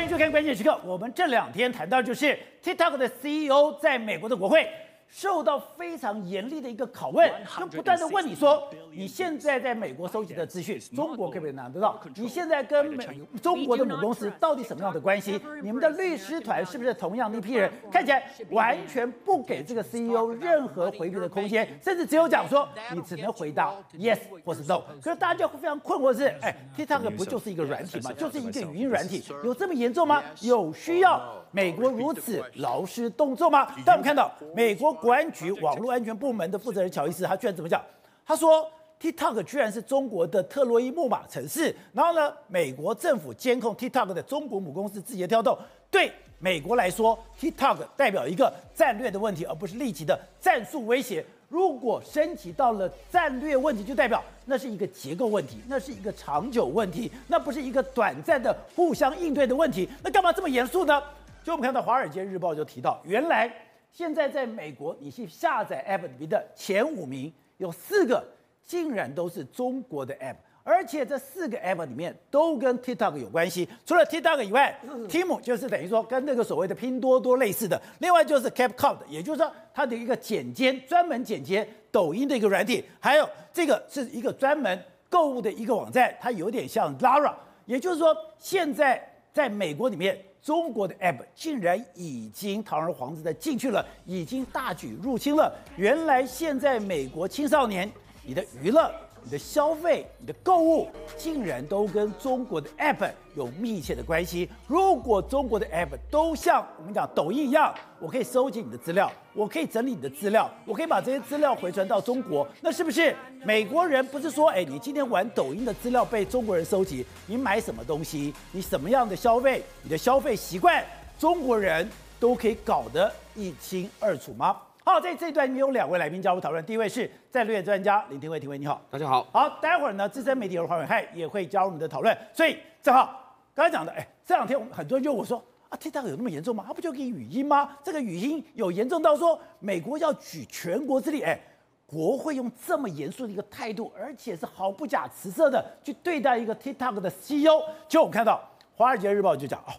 欢迎收看关键时刻。我们这两天谈到就是 TikTok 的 CEO 在美国的国会。受到非常严厉的一个拷问，就不断的问你说，你现在在美国收集的资讯，中国可不可以拿得到？你现在跟美中国的母公司到底什么样的关系？你们的律师团是不是同样的一批人？看起来完全不给这个 CEO 任何回避的空间，甚至只有讲说你只能回答 yes 或是 no。可是大家就非常困惑的是，哎，TikTok 不就是一个软体吗？就是一个语音软体，有这么严重吗？有需要美国如此劳师动众吗？但我们看到美国。国安局网络安全部门的负责人乔伊斯，他居然怎么讲？他说，TikTok 居然是中国的特洛伊木马城市。然后呢，美国政府监控 TikTok 的中国母公司字节跳动，对美国来说，TikTok 代表一个战略的问题，而不是立即的战术威胁。如果升级到了战略问题，就代表那是一个结构问题，那是一个长久问题，那不是一个短暂的互相应对的问题。那干嘛这么严肃呢？就我们看到《华尔街日报》就提到，原来。现在在美国，你去下载 App 里面的前五名有四个，竟然都是中国的 App，而且这四个 App 里面都跟 TikTok 有关系。除了 TikTok 以外，Tim 就是等于说跟那个所谓的拼多多类似的。另外就是 CapCut，也就是说它的一个剪接，专门剪接抖音的一个软体。还有这个是一个专门购物的一个网站，它有点像 Lara。也就是说，现在在美国里面。中国的 App 竟然已经堂而皇之的进去了，已经大举入侵了。原来现在美国青少年，你的娱乐。你的消费、你的购物，竟然都跟中国的 App 有密切的关系。如果中国的 App 都像我们讲抖音一样，我可以收集你的资料，我可以整理你的资料，我可以把这些资料回传到中国，那是不是美国人不是说，哎，你今天玩抖音的资料被中国人收集，你买什么东西，你什么样的消费，你的消费习惯，中国人都可以搞得一清二楚吗？好，在这一段有两位来宾加入讨论。第一位是战略专家林廷伟，廷伟你好，大家好。好，待会儿呢，资深媒体人黄伟汉也会加入我们的讨论。所以正好刚才讲的，哎，这两天我们很多人就我说啊，TikTok 有那么严重吗？它不就给语音吗？这个语音有严重到说美国要举全国之力，哎，国会用这么严肃的一个态度，而且是毫不假辞色的去对待一个 TikTok 的 CEO。就我们看到《华尔街日报》就讲哦，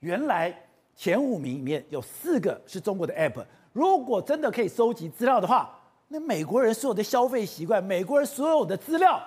原来前五名里面有四个是中国的 App。如果真的可以收集资料的话，那美国人所有的消费习惯，美国人所有的资料，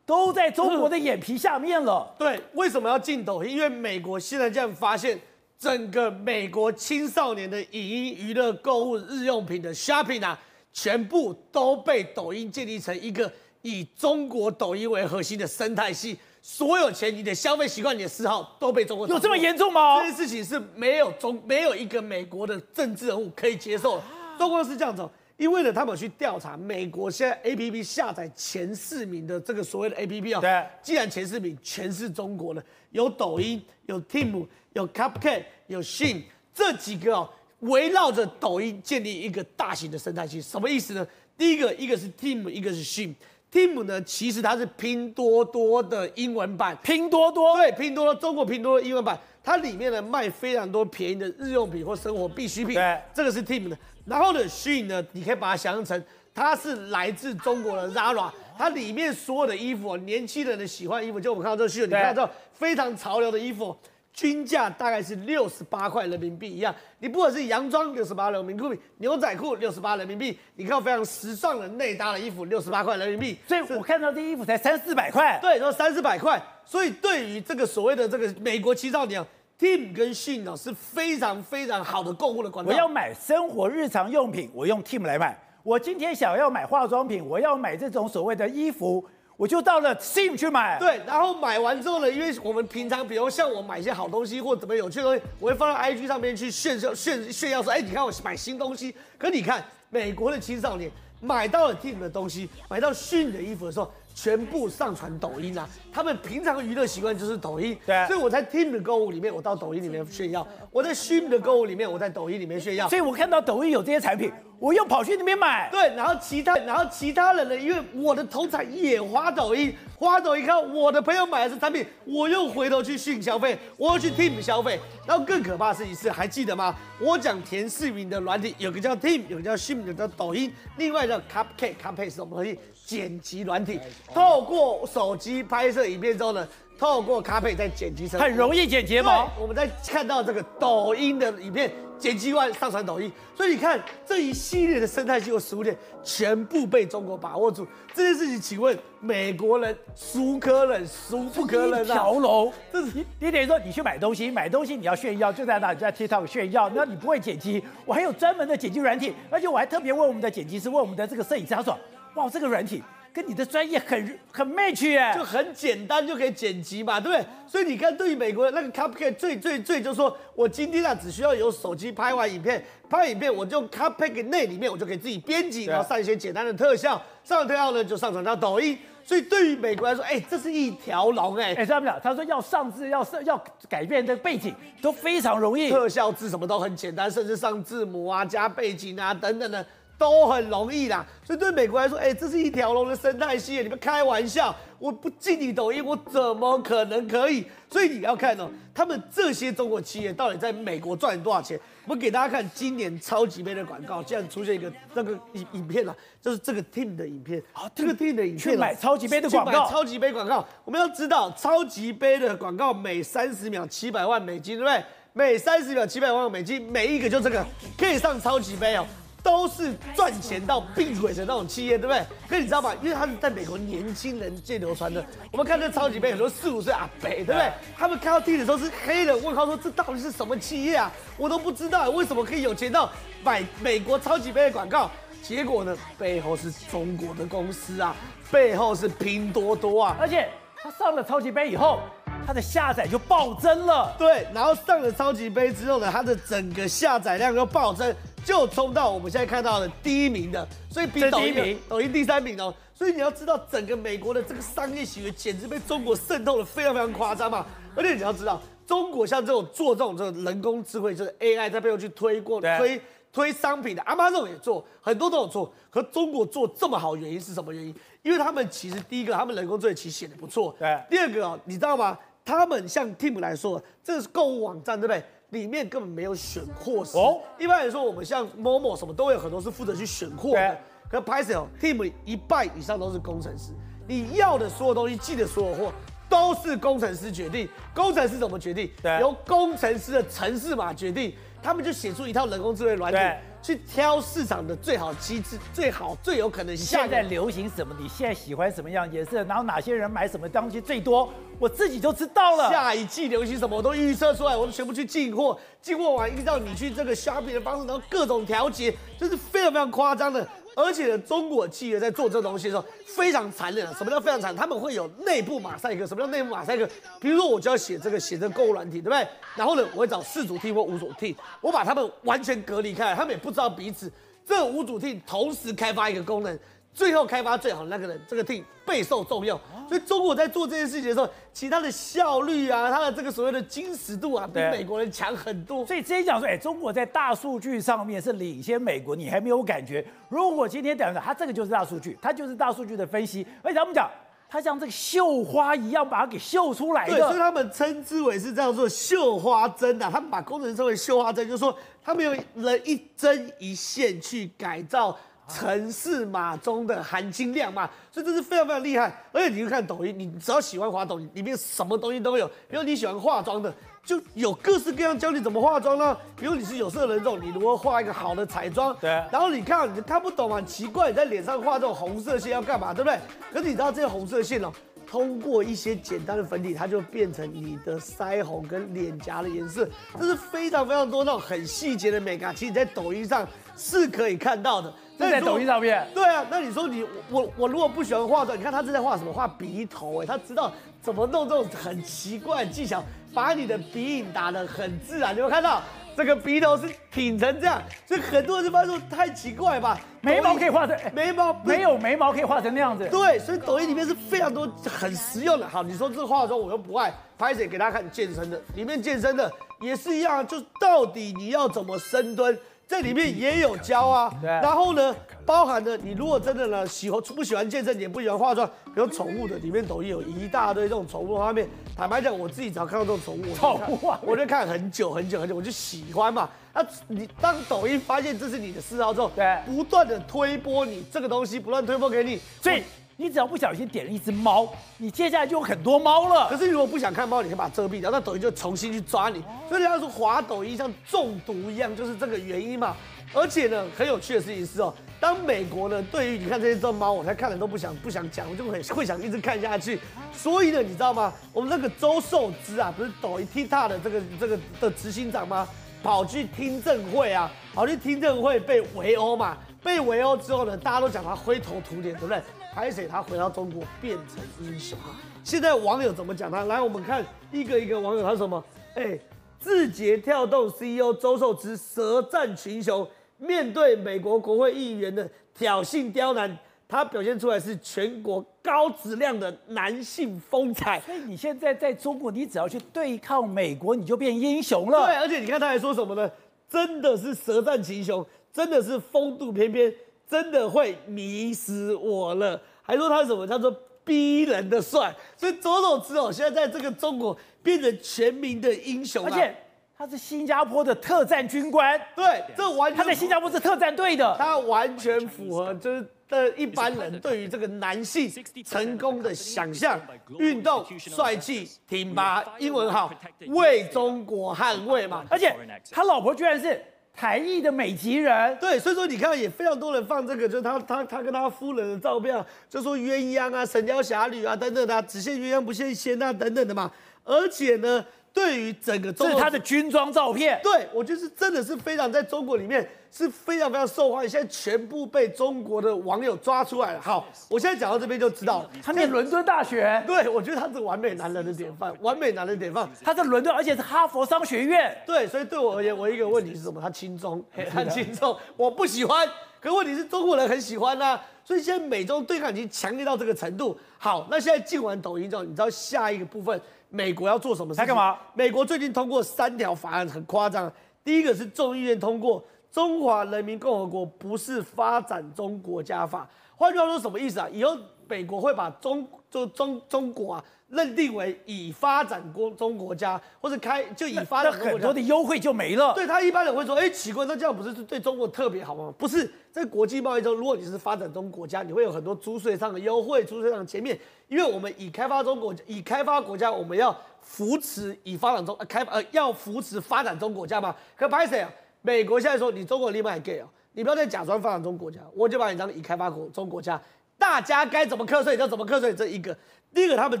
都在中国的眼皮下面了。对，为什么要进抖音？因为美国现在这样发现，整个美国青少年的影音、娱乐、购物、日用品的 shopping 啊，全部都被抖音建立成一个以中国抖音为核心的生态系。所有钱、你的消费习惯、你的嗜好都被中国，有这么严重吗？这件事情是没有中没有一个美国的政治人物可以接受的。中国是这样子，因为呢，他们有去调查美国现在 APP 下载前四名的这个所谓的 APP 啊，对，既然前四名全是中国的，有抖音、有 Team，、有 CupCake、有 Shein 这几个哦，围绕着抖音建立一个大型的生态系，什么意思呢？第一个，一个是 Team，一个是 Shein。Tim 呢，其实它是拼多多的英文版。拼多多，对，拼多多，中国拼多多英文版，它里面呢卖非常多便宜的日用品或生活必需品。对，这个是 Tim 的。然后呢，Shein 呢，你可以把它想象成，它是来自中国的 Zara，它里面所有的衣服，年轻人的喜欢衣服，就我们看到这个 Shein，你看到非常潮流的衣服。均价大概是六十八块人民币一样，你不管是洋装六十八人民币，牛仔裤六十八人民币，你看非常时尚的内搭的衣服六十八块人民币，所以我看到这衣服才三四百块，对，说三四百块，所以对于这个所谓的这个美国青少年 Team 跟 Shein 呢是非常非常好的购物的管道。我要买生活日常用品，我用 Team 来买；我今天想要买化妆品，我要买这种所谓的衣服。我就到了 Steam 去买，对，然后买完之后呢，因为我们平常，比如像我买一些好东西或怎么有趣的东西，我会放到 IG 上面去炫耀炫炫耀说，哎，你看我买新东西。可你看美国的青少年买到了 Team 的东西，买到 Shein 的衣服的时候，全部上传抖音啊！他们平常的娱乐习惯就是抖音，对，所以我在 Team 的购物里面，我到抖音里面炫耀；我在 Shein 的购物里面，我在抖音里面炫耀。所以我看到抖音有这些产品，我又跑去那边买。对，然后其他，然后其他人呢？因为我的同侪也花抖音，花抖音看我的朋友买的是产品，我又回头去 Shein 消费，我又去 Team 消费。然后更可怕的事情是，还记得吗？我讲前四名的软体，有个叫 Team，有个叫 Shein，有个叫抖音，另外叫 CupCake，CupCake 是什么东西？剪辑软体，透过手机拍摄影片之后呢，透过咖啡再剪辑成很容易剪睫毛。我们在看到这个抖音的影片。剪辑完上传抖音，所以你看这一系列的生态系和食物链全部被中国把握住。这件事情，请问美国人孰可忍孰不可忍啊？一条龙，这是你等于说你去买东西，买东西你要炫耀，就在那，就在 TikTok 炫耀。那你不会剪辑，我还有专门的剪辑软体，而且我还特别问我们的剪辑师，问我们的这个摄影师，他说：哇，这个软体。跟你的专业很很 match 耶，就很简单就可以剪辑嘛，对不对？所以你看，对于美国的那个 Cupcake 最最最就是说，我今天啊只需要有手机拍完影片，拍完影片我就 Cupcake 内里面我就可以自己编辑，然后上一些简单的特效，上了特效呢就上传到抖音。所以对于美国来说，哎，这是一条龙哎哎，这样讲，他说要上字要上要改变这个背景都非常容易，特效字什么都很简单，甚至上字母啊、加背景啊等等的。都很容易啦，所以对美国来说，哎、欸，这是一条龙的生态系列。你们开玩笑，我不进你抖音，我怎么可能可以？所以你要看哦，他们这些中国企业到底在美国赚了多少钱？我们给大家看今年超级杯的广告，竟然出现一个那个影影片啊，就是这个 team 的影片啊，这个 team 的影片去买超级杯的广告，超级杯广告。我们要知道，超级杯的广告每三十秒七百万美金，对不对？每三十秒七百万美金，每一个就这个可以上超级杯哦。都是赚钱到闭嘴的那种企业，对不对？可你知道吗？因为他是在美国年轻人界流传的。我们看这超级杯，很多四五岁阿北，对不对？他们看到 T 的时候是黑的，问号说这到底是什么企业啊？我都不知道为什么可以有钱到买美国超级杯的广告。结果呢，背后是中国的公司啊，背后是拼多多啊。而且他上了超级杯以后，他的下载就暴增了。对，然后上了超级杯之后呢，它的整个下载量又暴增。就冲到我们现在看到的第一名的，所以比抖音抖音第三名哦。所以你要知道，整个美国的这个商业行为简直被中国渗透的非常非常夸张嘛。而且你要知道，中国像这种做这种这种人工智慧，就是 AI 在背后去推过推推商品的，Amazon 也做，很多都有做。可中国做这么好，原因是什么原因？因为他们其实第一个，他们人工智慧其实写的不错。对。第二个哦，你知道吗？他们像 Team 来说，这个是购物网站，对不对？里面根本没有选货师哦。一般来说，我们像 Momo 什么都有很多是负责去选货的。可拍摄 Team 一半以上都是工程师，你要的所有东西，寄的所有货都是工程师决定。工程师怎么决定？由工程师的城市码决定。他们就写出一套人工智能软体。去挑市场的最好机制，最好最有可能。现在流行什么？你现在喜欢什么样颜色？然后哪些人买什么东西最多？我自己就知道了。下一季流行什么，我都预测出来，我都全部去进货。进货完依照你去这个 shopping 的方式，然后各种调节，这是非常非常夸张的。而且呢，中国企业在做这东西的时候非常残忍。什么叫非常残忍？他们会有内部马赛克。什么叫内部马赛克？比如说，我就要写这个写这个购物软体，对不对？然后呢，我会找四组 T 或五组 T，我把他们完全隔离开来，他们也不知道彼此。这五组 T 同时开发一个功能。最后开发最好的那个人，这个 team 备受重用。所以中国在做这件事情的时候，其他的效率啊，它的这个所谓的精实度啊，比美国人强很多。所以之前讲说，哎，中国在大数据上面是领先美国，你还没有感觉。如果今天讲的，它这个就是大数据，它就是大数据的分析。而且他们讲，它像这个绣花一样把它给绣出来的。对，所以他们称之为是这样做绣花针啊。他们把工程师称为绣花针，就是说他们用人一针一线去改造。程式码中的含金量嘛，所以这是非常非常厉害。而且你去看抖音，你只要喜欢滑抖音，里面什么东西都有。比如你喜欢化妆的，就有各式各样教你怎么化妆呢。比如你是有色人种，你如何画一个好的彩妆？对。然后你看，你看不懂嘛，奇怪，你在脸上画这种红色线要干嘛？对不对？可是你知道这些红色线哦，通过一些简单的粉底，它就变成你的腮红跟脸颊的颜色。这是非常非常多那种很细节的美感，其实你在抖音上是可以看到的。在抖音上面，对啊，那你说你我我如果不喜欢化妆，你看他正在画什么？画鼻头哎，他知道怎么弄这种很奇怪的技巧，把你的鼻影打得很自然。你有没有看到这个鼻头是挺成这样？所以很多人就发现说太奇怪吧？眉毛可以画成眉毛没有眉毛可以画成那样子？对，所以抖音里面是非常多很实用的。好，你说这个化妆我又不爱，拍谁给大家看健身的，里面健身的也是一样，就到底你要怎么深蹲？这里面也有胶啊，然后呢，包含的你如果真的呢喜欢不喜欢健身，也不喜欢化妆，比如宠物的，里面抖音有一大堆这种宠物画面。坦白讲，我自己只要看到这种宠物，宠物啊，我就看很久很久很久，我就喜欢嘛。那你当抖音发现这是你的嗜好之后，对，不断的推播你这个东西，不断推播给你，所以。你只要不小心点了一只猫，你接下来就有很多猫了。可是如果不想看猫，你可以把它遮蔽掉，那抖音就重新去抓你。所以人家说滑抖音像中毒一样，就是这个原因嘛。而且呢，很有趣的事情是哦，当美国呢对于你看这些这猫，我才看了都不想不想讲，我就很会想一直看下去。所以呢，你知道吗？我们那个周受之啊，不是抖音 TikTok 的这个这个的执行长吗？跑去听证会啊，跑去听证会被围殴嘛。被围殴之后呢，大家都讲他灰头土脸，对不对？拍谢他回到中国变成英雄。现在网友怎么讲他？来，我们看一个一个网友他什么？哎，字节跳动 CEO 周受之舌战群雄，面对美国国会议员的挑衅刁难，他表现出来是全国高质量的男性风采。所以你现在在中国，你只要去对抗美国，你就变英雄了。对，而且你看他还说什么呢？真的是舌战群雄。真的是风度翩翩，真的会迷死我了。还说他什么叫做逼人的帅，所以周受资哦，现在在这个中国变成全民的英雄，而且他是新加坡的特战军官。对，这完全他在新加坡是特战队的，他完全符合就是的一般人对于这个男性成功的想象：运动、帅气、挺拔、英文好，为中国捍卫嘛。而且他老婆居然是。台裔的美籍人，对，所以说你看也非常多人放这个，就是他他他跟他夫人的照片，就说鸳鸯啊、神雕侠侣啊等等的、啊，只羡鸳鸯不羡仙啊等等的嘛，而且呢。对于整个中国，这是他的军装照片。对，我觉得是真的是非常在中国里面是非常非常受欢迎，现在全部被中国的网友抓出来了。好，我现在讲到这边就知道，他念伦敦大学。对，我觉得他是完美男人的典范，完美男人的典范。他在伦敦，而且是哈佛商学院。对，所以对我而言，我一个问题是什么？他轻中，他轻中，我不喜欢。可问题是中国人很喜欢呐、啊，所以现在美中对抗已经强烈到这个程度。好，那现在进完抖音之后，你知道下一个部分？美国要做什么事情？他干嘛？美国最近通过三条法案，很夸张。第一个是众议院通过《中华人民共和国不是发展中国家法》，换句话说，什么意思啊？以后美国会把中就中中国啊。认定为已发展国中国家，或者开就已发展很多的优惠就没了。对，他一般人会说，哎，奇怪，那这样不是对中国特别好吗？不是，在国际贸易中，如果你是发展中国家，你会有很多租税上的优惠，租税上的减免，因为我们已开发中国已开发国家，我们要扶持已发展中呃开呃要扶持发展中国家嘛。可拍谁啊？美国现在说你中国立马还 gay 啊，你不要再假装发展中国家，我就把你当已开发国中国家，大家该怎么课税就怎么课税。这一个，第一个他们。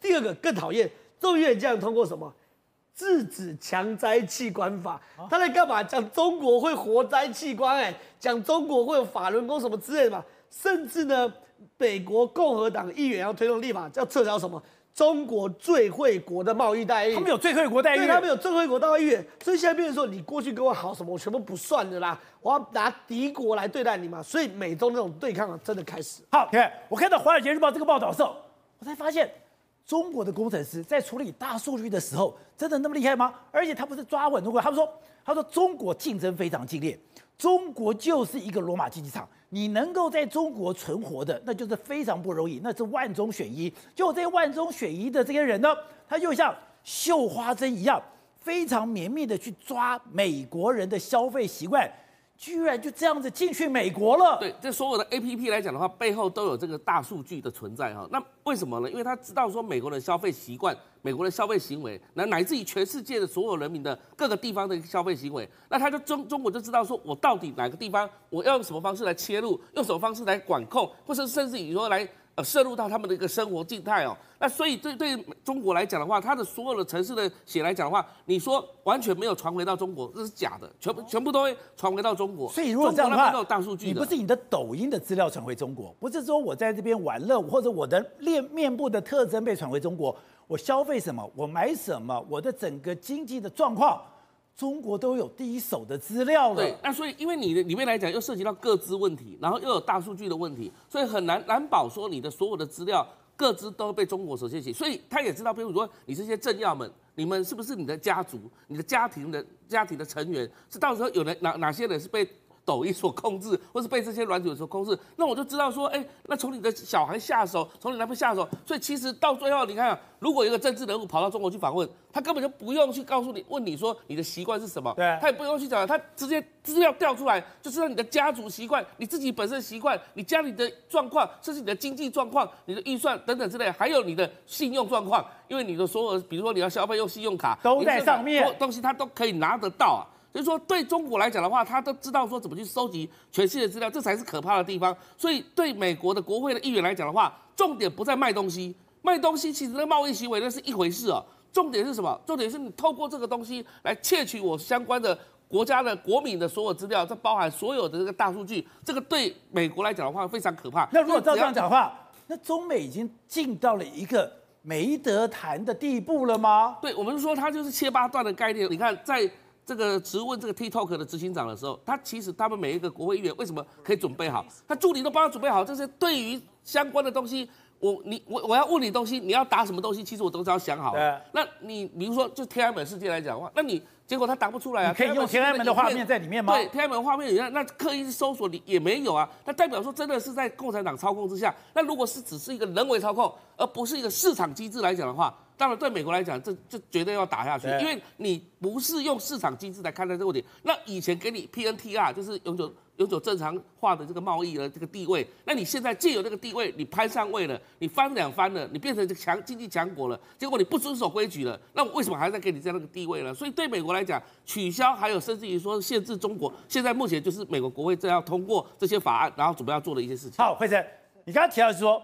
第二个更讨厌，众议院这样通过什么？制止强摘器官法，他在干嘛？讲中国会活摘器官，哎，讲中国会有法轮功什么之类的嘛？甚至呢，美国共和党议员要推动立法，要撤销什么？中国最惠国的贸易待遇。他们有最惠国待遇，他们有最惠国待遇，所以现在变成说，你过去跟我好什么，我全部不算的啦，我要拿敌国来对待你嘛。所以美中那种对抗啊，真的开始。好，看我看到《华尔街日报》这个报道的时候，我才发现。中国的工程师在处理大数据的时候，真的那么厉害吗？而且他不是抓稳中国，他们说，他说中国竞争非常激烈，中国就是一个罗马竞技场，你能够在中国存活的，那就是非常不容易，那是万中选一。就这万中选一的这些人呢，他就像绣花针一样，非常绵密的去抓美国人的消费习惯。居然就这样子进去美国了？对，这所有的 A P P 来讲的话，背后都有这个大数据的存在哈。那为什么呢？因为他知道说美国的消费习惯、美国的消费行为，乃乃至于全世界的所有人民的各个地方的消费行为，那他就中中国就知道说我到底哪个地方我要用什么方式来切入，用什么方式来管控，或者甚至于说来。渗入到他们的一个生活静态哦，那所以对对中国来讲的话，它的所有的城市的血来讲的话，你说完全没有传回到中国，这是假的，全部全部都会传回到中国。所以如果这样的话，大数据你不是你的抖音的资料传回中国，不是说我在这边玩乐，或者我的面面部的特征被传回中国，我消费什么，我买什么，我的整个经济的状况。中国都有第一手的资料了。那所以因为你的里面来讲又涉及到个资问题，然后又有大数据的问题，所以很难难保说你的所有的资料个资都被中国所窃取。所以他也知道，比如说你这些政要们，你们是不是你的家族、你的家庭的家庭的成员，是到时候有人哪哪些人是被。抖音所控制，或是被这些软体所控制，那我就知道说，哎，那从你的小孩下手，从你那边下手，所以其实到最后，你看，如果一个政治人物跑到中国去访问，他根本就不用去告诉你，问你说你的习惯是什么，对，他也不用去讲，他直接资料调出来，就知道你的家族习惯，你自己本身的习惯，你家里的状况，甚至你的经济状况、你的预算等等之类，还有你的信用状况，因为你的所有，比如说你要消费用信用卡，都在上面，东西他都可以拿得到啊。所以说，对中国来讲的话，他都知道说怎么去收集全世界的资料，这才是可怕的地方。所以，对美国的国会的议员来讲的话，重点不在卖东西，卖东西其实那贸易行为那是一回事哦。重点是什么？重点是你透过这个东西来窃取我相关的国家的国民的所有资料，这包含所有的这个大数据，这个对美国来讲的话非常可怕。那如果照这样讲的话，那中美已经进到了一个没得谈的地步了吗？对，我们说它就是切八段的概念。你看在。这个质问这个 TikTok 的执行长的时候，他其实他们每一个国会议员为什么可以准备好？他助理都帮他准备好，这些对于相关的东西，我你我我要问你东西，你要答什么东西，其实我都是要想好。对。那你比如说就天安门事件来讲的话，那你结果他答不出来啊？可以用天安门的画面在里面吗？对，天安门画面里面，那刻意搜索你也没有啊。那代表说真的是在共产党操控之下。那如果是只是一个人为操控，而不是一个市场机制来讲的话。当然，对美国来讲，这这绝对要打下去，因为你不是用市场机制来看待这个问题。那以前给你 PNTR，就是永久永久正常化的这个贸易的这个地位，那你现在借由这个地位，你攀上位了，你翻两番了，你变成强经济强国了，结果你不遵守规矩了，那为什么还在给你这样的一个地位呢？所以对美国来讲，取消还有甚至于说限制中国，现在目前就是美国国会正要通过这些法案，然后准备要做的一些事情。好，惠生，你刚刚提到是说，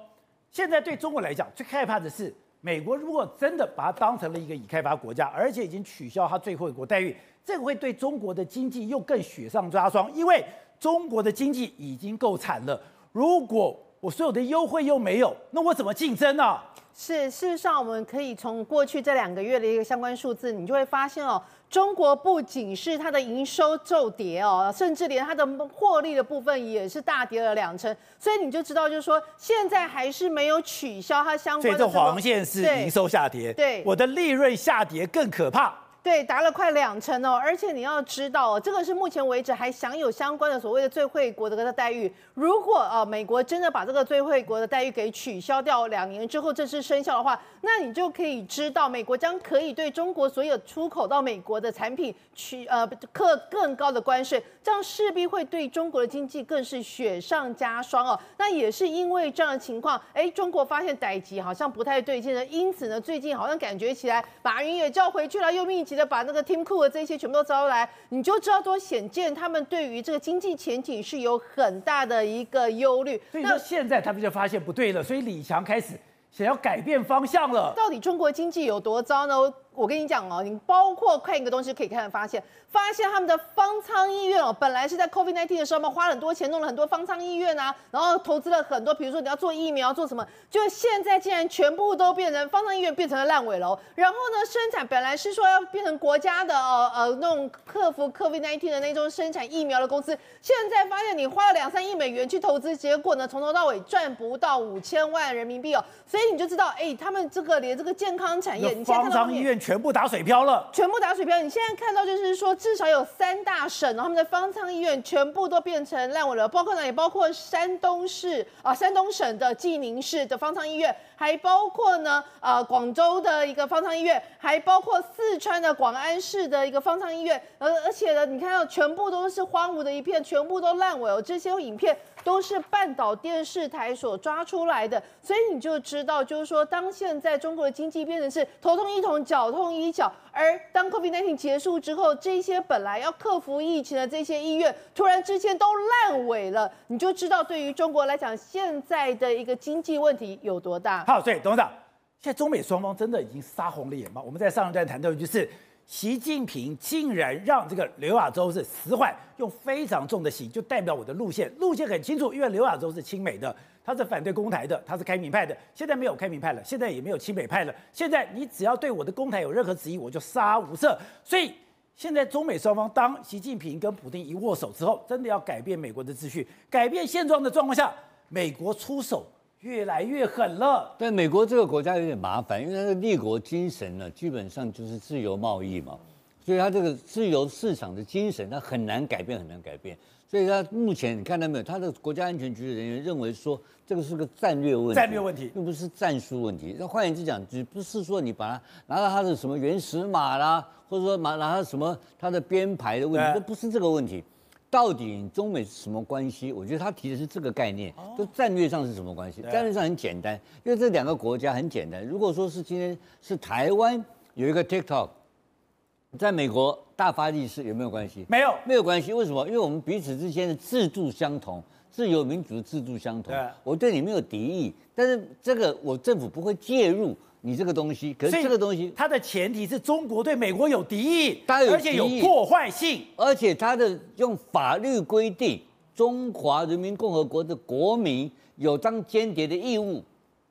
现在对中国来讲最害怕的是。美国如果真的把它当成了一个已开发国家，而且已经取消它最后一国待遇，这个会对中国的经济又更雪上加霜，因为中国的经济已经够惨了。如果我所有的优惠又没有，那我怎么竞争呢、啊？是，事实上我们可以从过去这两个月的一个相关数字，你就会发现哦。中国不仅是它的营收骤跌哦，甚至连它的获利的部分也是大跌了两成，所以你就知道，就是说现在还是没有取消它相关的。所以这黄线是营收下跌，对，我的利润下跌更可怕。对，达了快两成哦，而且你要知道哦，这个是目前为止还享有相关的所谓的最惠国的待遇。如果呃美国真的把这个最惠国的待遇给取消掉，两年之后正式生效的话，那你就可以知道，美国将可以对中国所有出口到美国的产品取呃课更高的关税，这样势必会对中国的经济更是雪上加霜哦。那也是因为这样的情况，哎，中国发现代志好像不太对劲了，因此呢，最近好像感觉起来，马云也叫回去了，又密集。把那个 Tim Cook 这些全部都招来，你就知道多显见他们对于这个经济前景是有很大的一个忧虑。所以说现在他们就发现不对了，所以李强开始想要改变方向了。到底中国经济有多糟呢？我跟你讲哦，你包括看一个东西可以看得发现。发现他们的方舱医院哦，本来是在 COVID-19 的时候嘛，花了很多钱弄了很多方舱医院啊，然后投资了很多，比如说你要做疫苗做什么，就现在竟然全部都变成方舱医院变成了烂尾楼。然后呢，生产本来是说要变成国家的呃呃那种克服 COVID-19 的那种生产疫苗的公司，现在发现你花了两三亿美元去投资，结果呢从头到尾赚不到五千万人民币哦，所以你就知道，哎，他们这个连这个健康产业，你方舱医院全部打水漂了，全部打水漂。你现在看到就是说。至少有三大省，然后他们的方舱医院全部都变成烂尾楼，包括呢，也包括山东市啊，山东省的济宁市的方舱医院，还包括呢，呃，广州的一个方舱医院，还包括四川的广安市的一个方舱医院，而而且呢，你看到全部都是荒芜的一片，全部都烂尾哦，这些影片。都是半岛电视台所抓出来的，所以你就知道，就是说，当现在中国的经济变成是头痛医头，脚痛医脚，而当 COVID-19 结束之后，这些本来要克服疫情的这些医院，突然之间都烂尾了，你就知道对于中国来讲，现在的一个经济问题有多大。好，所以，董事长，现在中美双方真的已经杀红了眼吗？我们在上一段谈到就是。习近平竟然让这个刘亚洲是死缓，用非常重的刑，就代表我的路线，路线很清楚，因为刘亚洲是亲美的，他是反对公台的，他是开明派的，现在没有开明派了，现在也没有亲美派了，现在你只要对我的公台有任何质疑，我就杀无赦。所以现在中美双方，当习近平跟普京一握手之后，真的要改变美国的秩序，改变现状的状况下，美国出手。越来越狠了。但美国这个国家有点麻烦，因为它的立国精神呢，基本上就是自由贸易嘛。所以它这个自由市场的精神，它很难改变，很难改变。所以它目前你看到没有？它的国家安全局的人员认为说，这个是个战略问题，战略问题，并不是战术问题。那换言之讲，只不是说你把它拿到它的什么原始码啦，或者说拿拿它什么它的编排的问题，这不是这个问题。到底中美是什么关系？我觉得他提的是这个概念，就战略上是什么关系？战略上很简单，因为这两个国家很简单。如果说是今天是台湾有一个 TikTok。在美国大发利市有没有关系？没有，没有关系。为什么？因为我们彼此之间的制度相同，自由民主的制度相同。对，我对你没有敌意，但是这个我政府不会介入你这个东西。可是这个东西，它的前提是中国对美国有敌意，而且有破坏性，而且它的用法律规定，中华人民共和国的国民有当间谍的义务。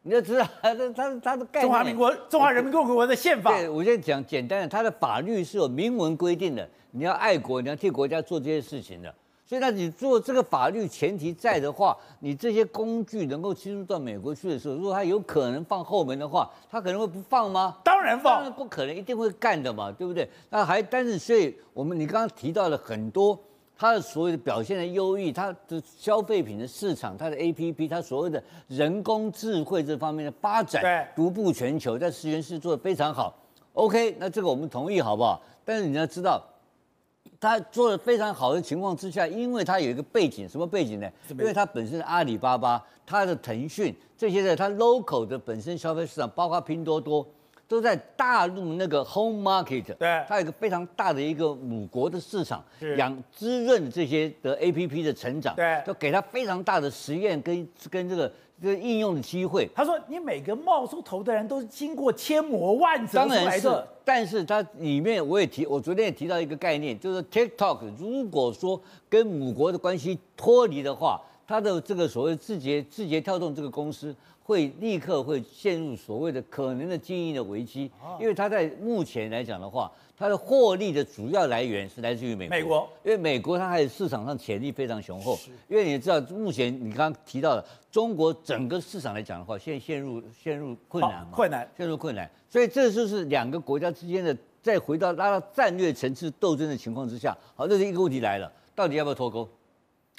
你就知道，他他他的概念，中华民国中华人民共和国的宪法。对，我先讲简单的，它的法律是有明文规定的，你要爱国，你要替国家做这些事情的。所以，那你做这个法律前提在的话，你这些工具能够侵入到美国去的时候，如果他有可能放后门的话，他可能会不放吗？当然放，当然不可能，一定会干的嘛，对不对？那还，但是，所以我们你刚刚提到了很多。他的所谓的表现的优异，他的消费品的市场，他的 APP，他所谓的人工智慧这方面的发展，独步全球，在实验室做的非常好。OK，那这个我们同意，好不好？但是你要知道，它做的非常好的情况之下，因为他有一个背景，什么背景呢？因为他本身阿里巴巴、他的腾讯这些的，他 local 的本身消费市场，包括拼多多。都在大陆那个 home market，对，它有一个非常大的一个母国的市场，养滋润这些的 A P P 的成长，对，都给他非常大的实验跟跟这个这个应用的机会。他说，你每个冒出头的人都是经过千磨万折来的，但是它里面我也提，我昨天也提到一个概念，就是 TikTok 如果说跟母国的关系脱离的话，它的这个所谓字节字节跳动这个公司。会立刻会陷入所谓的可能的经营的危机，因为它在目前来讲的话，它的获利的主要来源是来自于美国。美国，因为美国它还有市场上潜力非常雄厚。因为你知道，目前你刚刚提到的中国整个市场来讲的话，现在陷入陷入困难嘛？困难，陷入困难。所以这就是两个国家之间的再回到拉到战略层次斗争的情况之下。好，这是一个问题来了，到底要不要脱钩？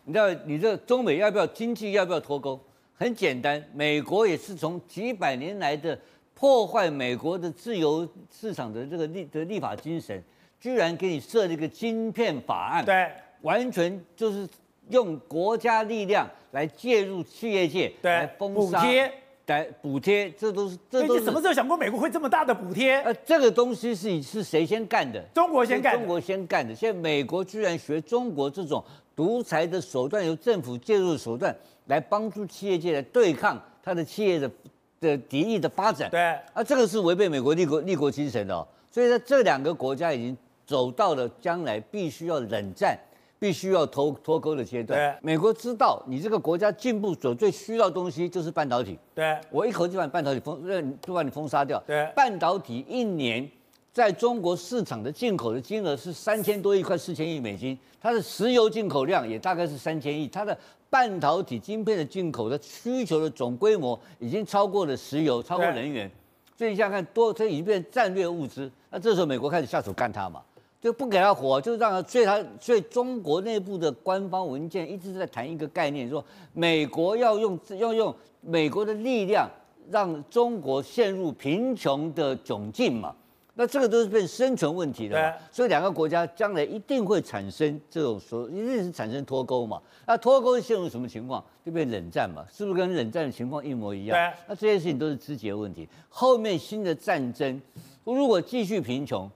你知道，你这中美要不要经济要不要脱钩？很简单，美国也是从几百年来的破坏美国的自由市场的这个立的立法精神，居然给你设了一个晶片法案，对，完全就是用国家力量来介入企业界，对，来封杀，补贴，来补贴，这都是这都是。你什么时候想过美国会这么大的补贴？呃，这个东西是是谁先干的？中国先干，中国先干的。现在美国居然学中国这种独裁的手段，由政府介入的手段。来帮助企业界来对抗他的企业的的敌意的发展，对，啊，这个是违背美国立国立国精神的哦。所以呢，这两个国家已经走到了将来必须要冷战、必须要脱脱钩的阶段。对，美国知道你这个国家进步所最需要的东西就是半导体。对，我一口气把半导体封，就把你封杀掉。对，半导体一年在中国市场的进口的金额是三千多亿块，四千亿美金。它的石油进口量也大概是三千亿，它的。半导体晶片的进口的需求的总规模已经超过了石油，超过能源，所以你想想看，多这已经变成战略物资。那这时候美国开始下手干它嘛，就不给他活，就让他。所以他，所以中国内部的官方文件一直在谈一个概念，说美国要用要用美国的力量让中国陷入贫穷的窘境嘛。那这个都是变生存问题的，所以两个国家将来一定会产生这种说，一定是产生脱钩嘛。那脱钩陷入什么情况？就变冷战嘛，是不是跟冷战的情况一模一样？那这些事情都是肢节问题。后面新的战争，如果继续贫穷，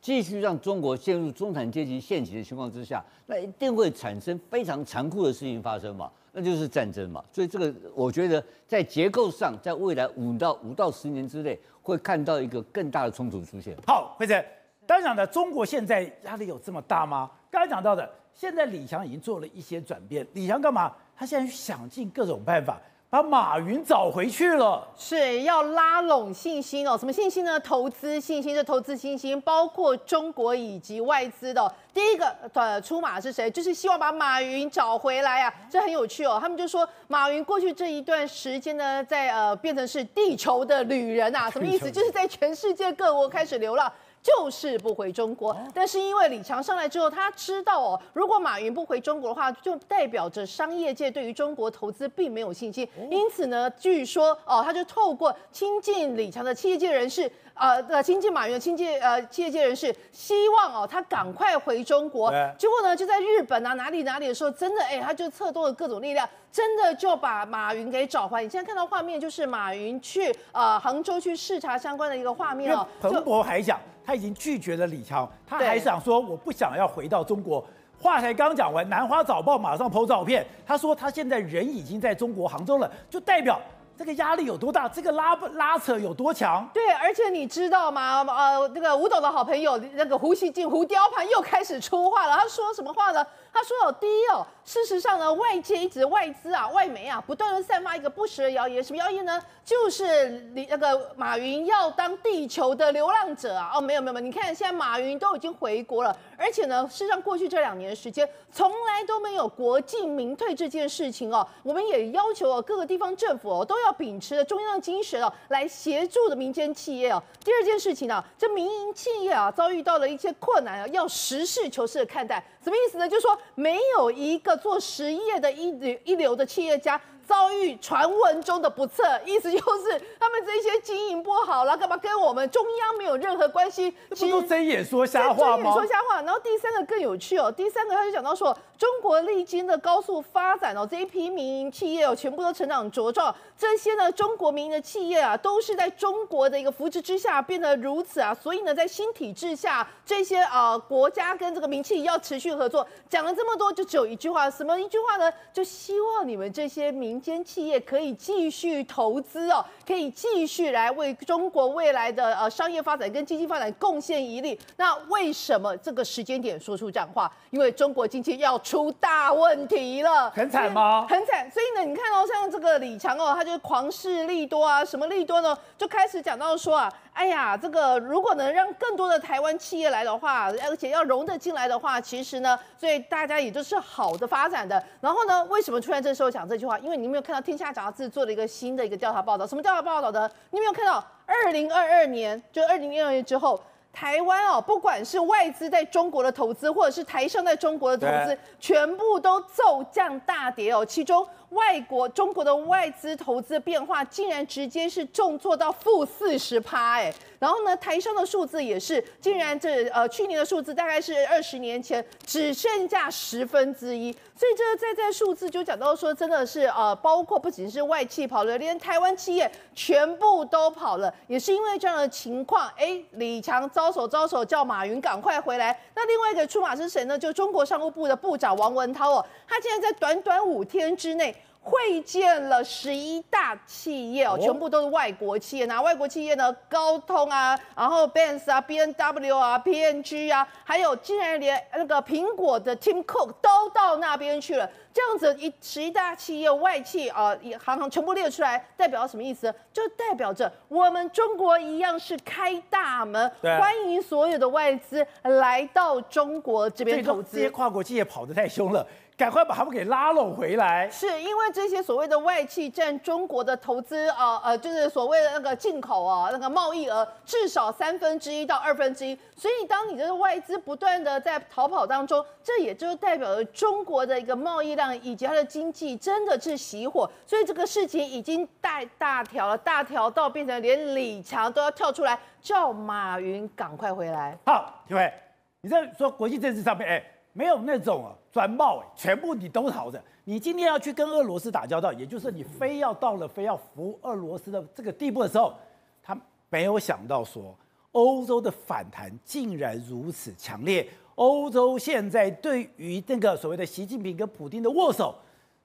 继续让中国陷入中产阶级陷阱的情况之下，那一定会产生非常残酷的事情发生嘛，那就是战争嘛。所以这个我觉得在结构上，在未来五到五到十年之内。会看到一个更大的冲突出现。好，辉诚，当然讲的中国现在压力有这么大吗？刚才讲到的，现在李强已经做了一些转变。李强干嘛？他现在想尽各种办法。把马云找回去了，是要拉拢信心哦。什么信心呢？投资信心，这投资信心包括中国以及外资的、哦。第一个呃出马是谁？就是希望把马云找回来啊，这很有趣哦。他们就说马云过去这一段时间呢，在呃变成是地球的旅人啊，什么意思？就是在全世界各国开始流浪。就是不回中国。但是因为李强上来之后，他知道哦，如果马云不回中国的话，就代表着商业界对于中国投资并没有信心。因此呢，据说哦，他就透过亲近李强的企业界人士。呃，的亲近马云的亲戚呃企业界人士希望哦，他赶快回中国。结果呢，就在日本啊哪里哪里的时候，真的哎，他就策动了各种力量，真的就把马云给找回来。你现在看到画面，就是马云去呃杭州去视察相关的一个画面哦。彭博还讲，他已经拒绝了李强，他还想说我不想要回到中国。话才刚讲完，南华早报马上 po 照片，他说他现在人已经在中国杭州了，就代表。这个压力有多大？这个拉不拉扯有多强？对，而且你知道吗？呃，那个吴董的好朋友那个胡锡进、胡雕盘又开始出话了。他说什么话呢？他说哦，第一哦，事实上呢，外界一直外资啊、外媒啊，不断的散发一个不实的谣言。什么谣言呢？就是你那个马云要当地球的流浪者啊！哦，没有没有没有，你看现在马云都已经回国了，而且呢，事实上过去这两年时间，从来都没有国进民退这件事情哦。我们也要求哦，各个地方政府哦，都要要秉持中央的精神哦，来协助的民间企业哦。第二件事情呢，这民营企业啊，遭遇到了一些困难啊，要实事求是的看待。什么意思呢？就是说，没有一个做实业的一流一流的企业家。遭遇传闻中的不测，意思就是他们这些经营不好了，干嘛跟我们中央没有任何关系？都睁眼说瞎话吗？睁眼说瞎话。然后第三个更有趣哦，第三个他就讲到说，中国历经的高速发展哦，这一批民营企业哦，全部都成长茁壮。这些呢，中国民营的企业啊，都是在中国的一个扶持之下变得如此啊。所以呢，在新体制下，这些啊、呃、国家跟这个民企要持续合作。讲了这么多，就只有一句话，什么一句话呢？就希望你们这些民民间企业可以继续投资哦，可以继续来为中国未来的呃商业发展跟经济发展贡献一力。那为什么这个时间点说出这样话？因为中国经济要出大问题了，很惨吗？很惨。所以呢，你看到、哦、像这个李强哦，他就狂势利多啊，什么利多呢？就开始讲到说啊，哎呀，这个如果能让更多的台湾企业来的话，而且要融得进来的话，其实呢，所以大家也就是好的发展的。然后呢，为什么突然这时候讲这句话？因为你。你有没有看到《天下杂志》做了一个新的一个调查报道？什么调查报道的？你有没有看到？二零二二年，就二零二二年之后，台湾哦，不管是外资在中国的投资，或者是台商在中国的投资，全部都骤降大跌哦。其中，外国中国的外资投资变化竟然直接是重挫到负四十趴哎，然后呢，台商的数字也是，竟然这呃去年的数字大概是二十年前只剩下十分之一，所以这个在在数字就讲到说，真的是呃，包括不仅是外企跑了，连台湾企业全部都跑了，也是因为这样的情况，哎，李强招手招手叫马云赶快回来，那另外一个出马是谁呢？就中国商务部的部长王文涛哦，他竟然在短短五天之内。会见了十一大企业哦，全部都是外国企业。那外国企业呢？高通啊，然后 Benz 啊，B N W 啊，P N G 啊，还有竟然连那个苹果的 Tim Cook 都到那边去了。这样子一十一大企业外企啊，也行行全部列出来，代表什么意思？就代表着我们中国一样是开大门，欢迎所有的外资来到中国这边投资。这些跨国企业跑得太凶了。赶快把他们给拉拢回来，是因为这些所谓的外企占中国的投资啊，呃，就是所谓的那个进口啊，那个贸易额至少三分之一到二分之一，所以当你这个外资不断的在逃跑当中，这也就代表了中国的一个贸易量以及它的经济真的是熄火，所以这个事情已经大大条了，大条到变成连李强都要跳出来叫马云赶快回来。好，各位，你在说国际政治上面，哎。没有那种啊，专贸，全部你都逃着。你今天要去跟俄罗斯打交道，也就是你非要到了非要服俄罗斯的这个地步的时候，他没有想到说，欧洲的反弹竟然如此强烈。欧洲现在对于那个所谓的习近平跟普丁的握手，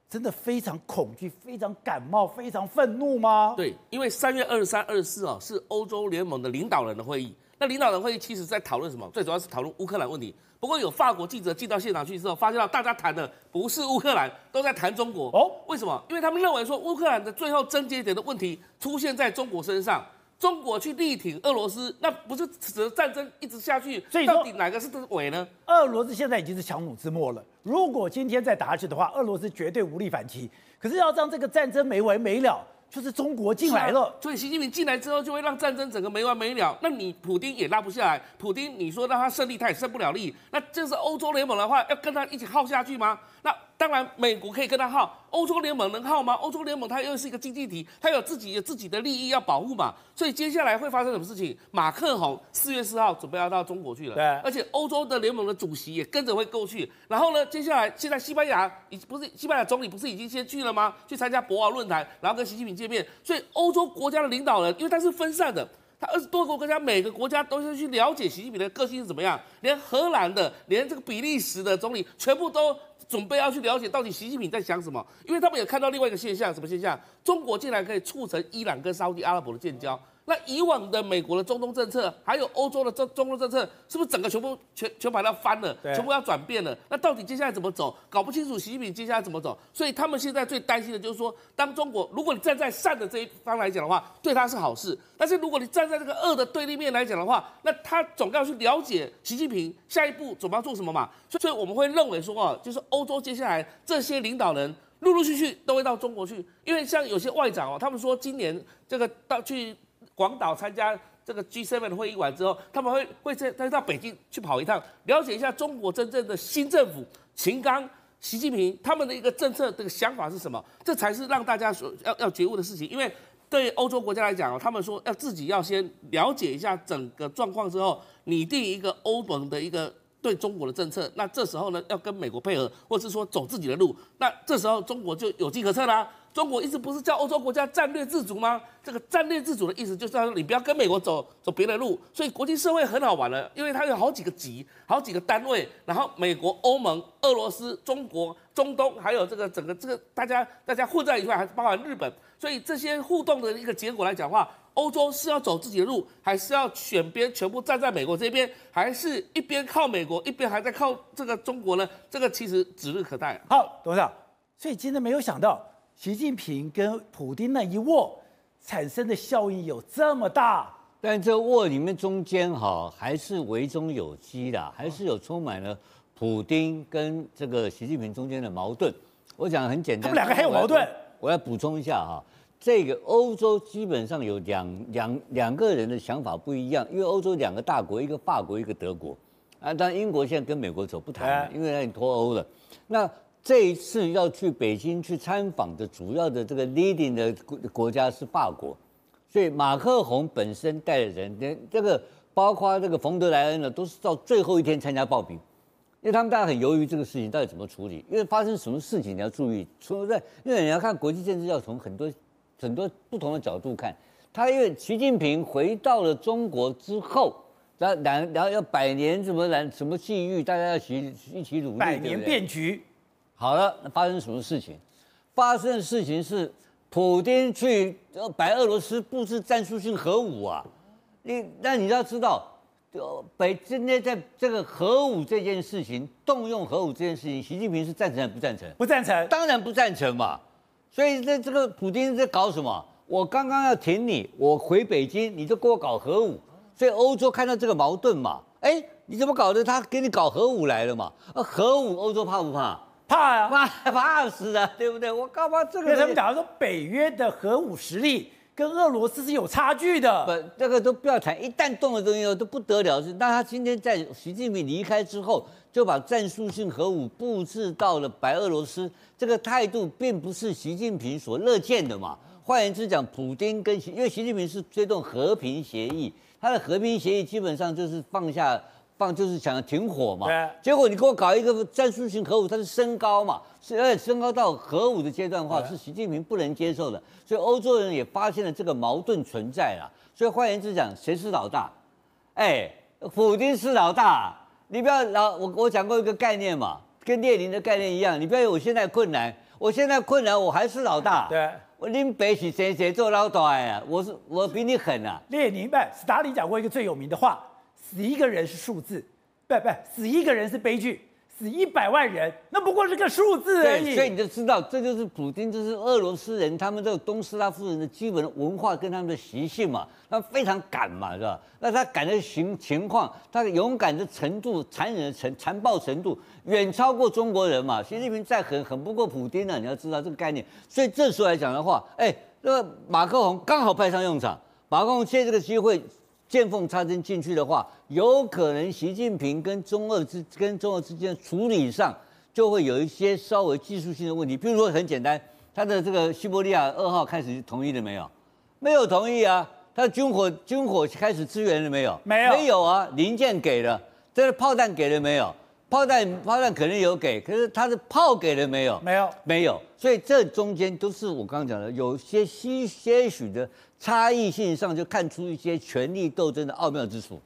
真的非常恐惧、非常感冒、非常愤怒吗？对，因为三月二十三、二十四啊，是欧洲联盟的领导人的会议。那领导人会议其实在讨论什么？最主要是讨论乌克兰问题。不过有法国记者进到现场去之后，发现到大家谈的不是乌克兰，都在谈中国。哦，为什么？因为他们认为说乌克兰的最后症结点的问题出现在中国身上，中国去力挺俄罗斯，那不是使得战争一直下去？所以到底哪个是伪呢？俄罗斯现在已经是强弩之末了。如果今天再打下去的话，俄罗斯绝对无力反击。可是要让这个战争没完没了。就是中国进来了，所以习近平进来之后就会让战争整个没完没了。那你普丁也拉不下来，普丁你说让他胜利，他也胜不了利。那这是欧洲联盟的话，要跟他一起耗下去吗？那当然，美国可以跟他耗，欧洲联盟能耗吗？欧洲联盟它又是一个经济体，它有自己有自己的利益要保护嘛。所以接下来会发生什么事情？马克宏四月四号准备要到中国去了，对，而且欧洲的联盟的主席也跟着会过去。然后呢，接下来现在西班牙已不是西班牙总理不是已经先去了吗？去参加博鳌论坛，然后跟习近平见面。所以欧洲国家的领导人，因为他是分散的，他二十多个国家，每个国家都是去了解习近平的个性是怎么样。连荷兰的，连这个比利时的总理，全部都。准备要去了解到底习近平在想什么，因为他们也看到另外一个现象，什么现象？中国竟然可以促成伊朗跟沙乌地阿拉伯的建交。那以往的美国的中东政策，还有欧洲的中中东政策，是不是整个全部全全把它翻了，全部要转变了？那到底接下来怎么走？搞不清楚习近平接下来怎么走。所以他们现在最担心的就是说，当中国如果你站在善的这一方来讲的话，对他是好事；但是如果你站在这个恶的对立面来讲的话，那他总要去了解习近平下一步总要做什么嘛。所以我们会认为说啊，就是欧洲接下来这些领导人陆陆续续都会到中国去，因为像有些外长哦，他们说今年这个到去。广岛参加这个 G7 的会议完之后，他们会会再再到北京去跑一趟，了解一下中国真正的新政府秦刚、习近平他们的一个政策的想法是什么，这才是让大家所要要觉悟的事情。因为对欧洲国家来讲，他们说要自己要先了解一下整个状况之后，拟定一个欧盟的一个对中国的政策。那这时候呢，要跟美国配合，或是说走自己的路，那这时候中国就有机可乘啦。中国一直不是叫欧洲国家战略自主吗？这个战略自主的意思就是说，你不要跟美国走走别的路。所以国际社会很好玩了，因为它有好几个级、好几个单位，然后美国、欧盟、俄罗斯、中国、中东，还有这个整个这个大家大家混在一块，还包含日本。所以这些互动的一个结果来讲的话，欧洲是要走自己的路，还是要选边，全部站在美国这边，还是一边靠美国，一边还在靠这个中国呢？这个其实指日可待。好，董事长，所以今天没有想到。习近平跟普京那一握，产生的效应有这么大，但这握里面中间哈还是围中有机的，还是有充满了普丁跟这个习近平中间的矛盾。我讲很简单，他们两个还有矛盾。我要补充一下哈，这个欧洲基本上有两两两个人的想法不一样，因为欧洲两个大国，一个法国，一个德国啊，当然英国现在跟美国走不谈，因为那里脱欧了。那这一次要去北京去参访的主要的这个 leading 的国国家是法国，所以马克宏本身带的人，连这个包括这个冯德莱恩呢，都是到最后一天参加报名，因为他们大家很犹豫这个事情到底怎么处理，因为发生什么事情你要注意，除了在，因为你要看国际政治要从很多很多不同的角度看，他因为习近平回到了中国之后，然后然然后要百年什么来什么际遇，大家要一起一起努力，百年变局。好了，那发生什么事情？发生的事情是，普京去白俄罗斯布置战术性核武啊！你那你要知道，北今天在这个核武这件事情，动用核武这件事情，习近平是赞成还是不赞成？不赞成，当然不赞成嘛。所以这这个普京在搞什么？我刚刚要挺你，我回北京，你就给我搞核武。所以欧洲看到这个矛盾嘛，哎，你怎么搞的？他给你搞核武来了嘛？啊，核武欧洲怕不怕？怕呀、啊，怕 怕死啊，对不对？我干嘛这个？他们讲说北约的核武实力跟俄罗斯是有差距的。不，这个都不要谈，一旦动了东西都不得了。是，那他今天在习近平离开之后，就把战术性核武布置到了白俄罗斯，这个态度并不是习近平所乐见的嘛。换言之讲，普京跟习，因为习近平是推动和平协议，他的和平协议基本上就是放下。放就是想要停火嘛，结果你给我搞一个战术性核武，它是升高嘛，是而且升高到核武的阶段的话，是习近平不能接受的，所以欧洲人也发现了这个矛盾存在了。所以换言之讲，谁是老大？哎，普京是老大，你不要老我我讲过一个概念嘛，跟列宁的概念一样，你不要以为我现在困难，我现在困难我还是老大。对，我拎北起谁谁做老大呀？我是我比你狠啊。列宁不，斯大林讲过一个最有名的话。死一个人是数字，不不，死一个人是悲剧，死一百万人那不过是个数字而已。所以你就知道，这就是普京，这是俄罗斯人，他们这个东斯拉夫人的基本文化跟他们的习性嘛，他们非常敢嘛，是吧？那他敢的情情况，他的勇敢的程度，残忍的程残暴程度，远超过中国人嘛。习近平再狠，狠不过普京呢，你要知道这个概念。所以这时候来讲的话，哎。那个马克宏刚好派上用场，马克龙借这个机会见缝插针进去的话，有可能习近平跟中俄之跟中俄之间处理上就会有一些稍微技术性的问题。比如说很简单，他的这个西伯利亚二号开始同意了没有？没有同意啊。他的军火军火开始支援了没有？没有，没有啊。零件给了，这个炮弹给了没有？炮弹炮弹可能有给，可是他的炮给了没有？没有，没有。所以这中间都是我刚刚讲的，有些些些许的差异性上，就看出一些权力斗争的奥妙之处。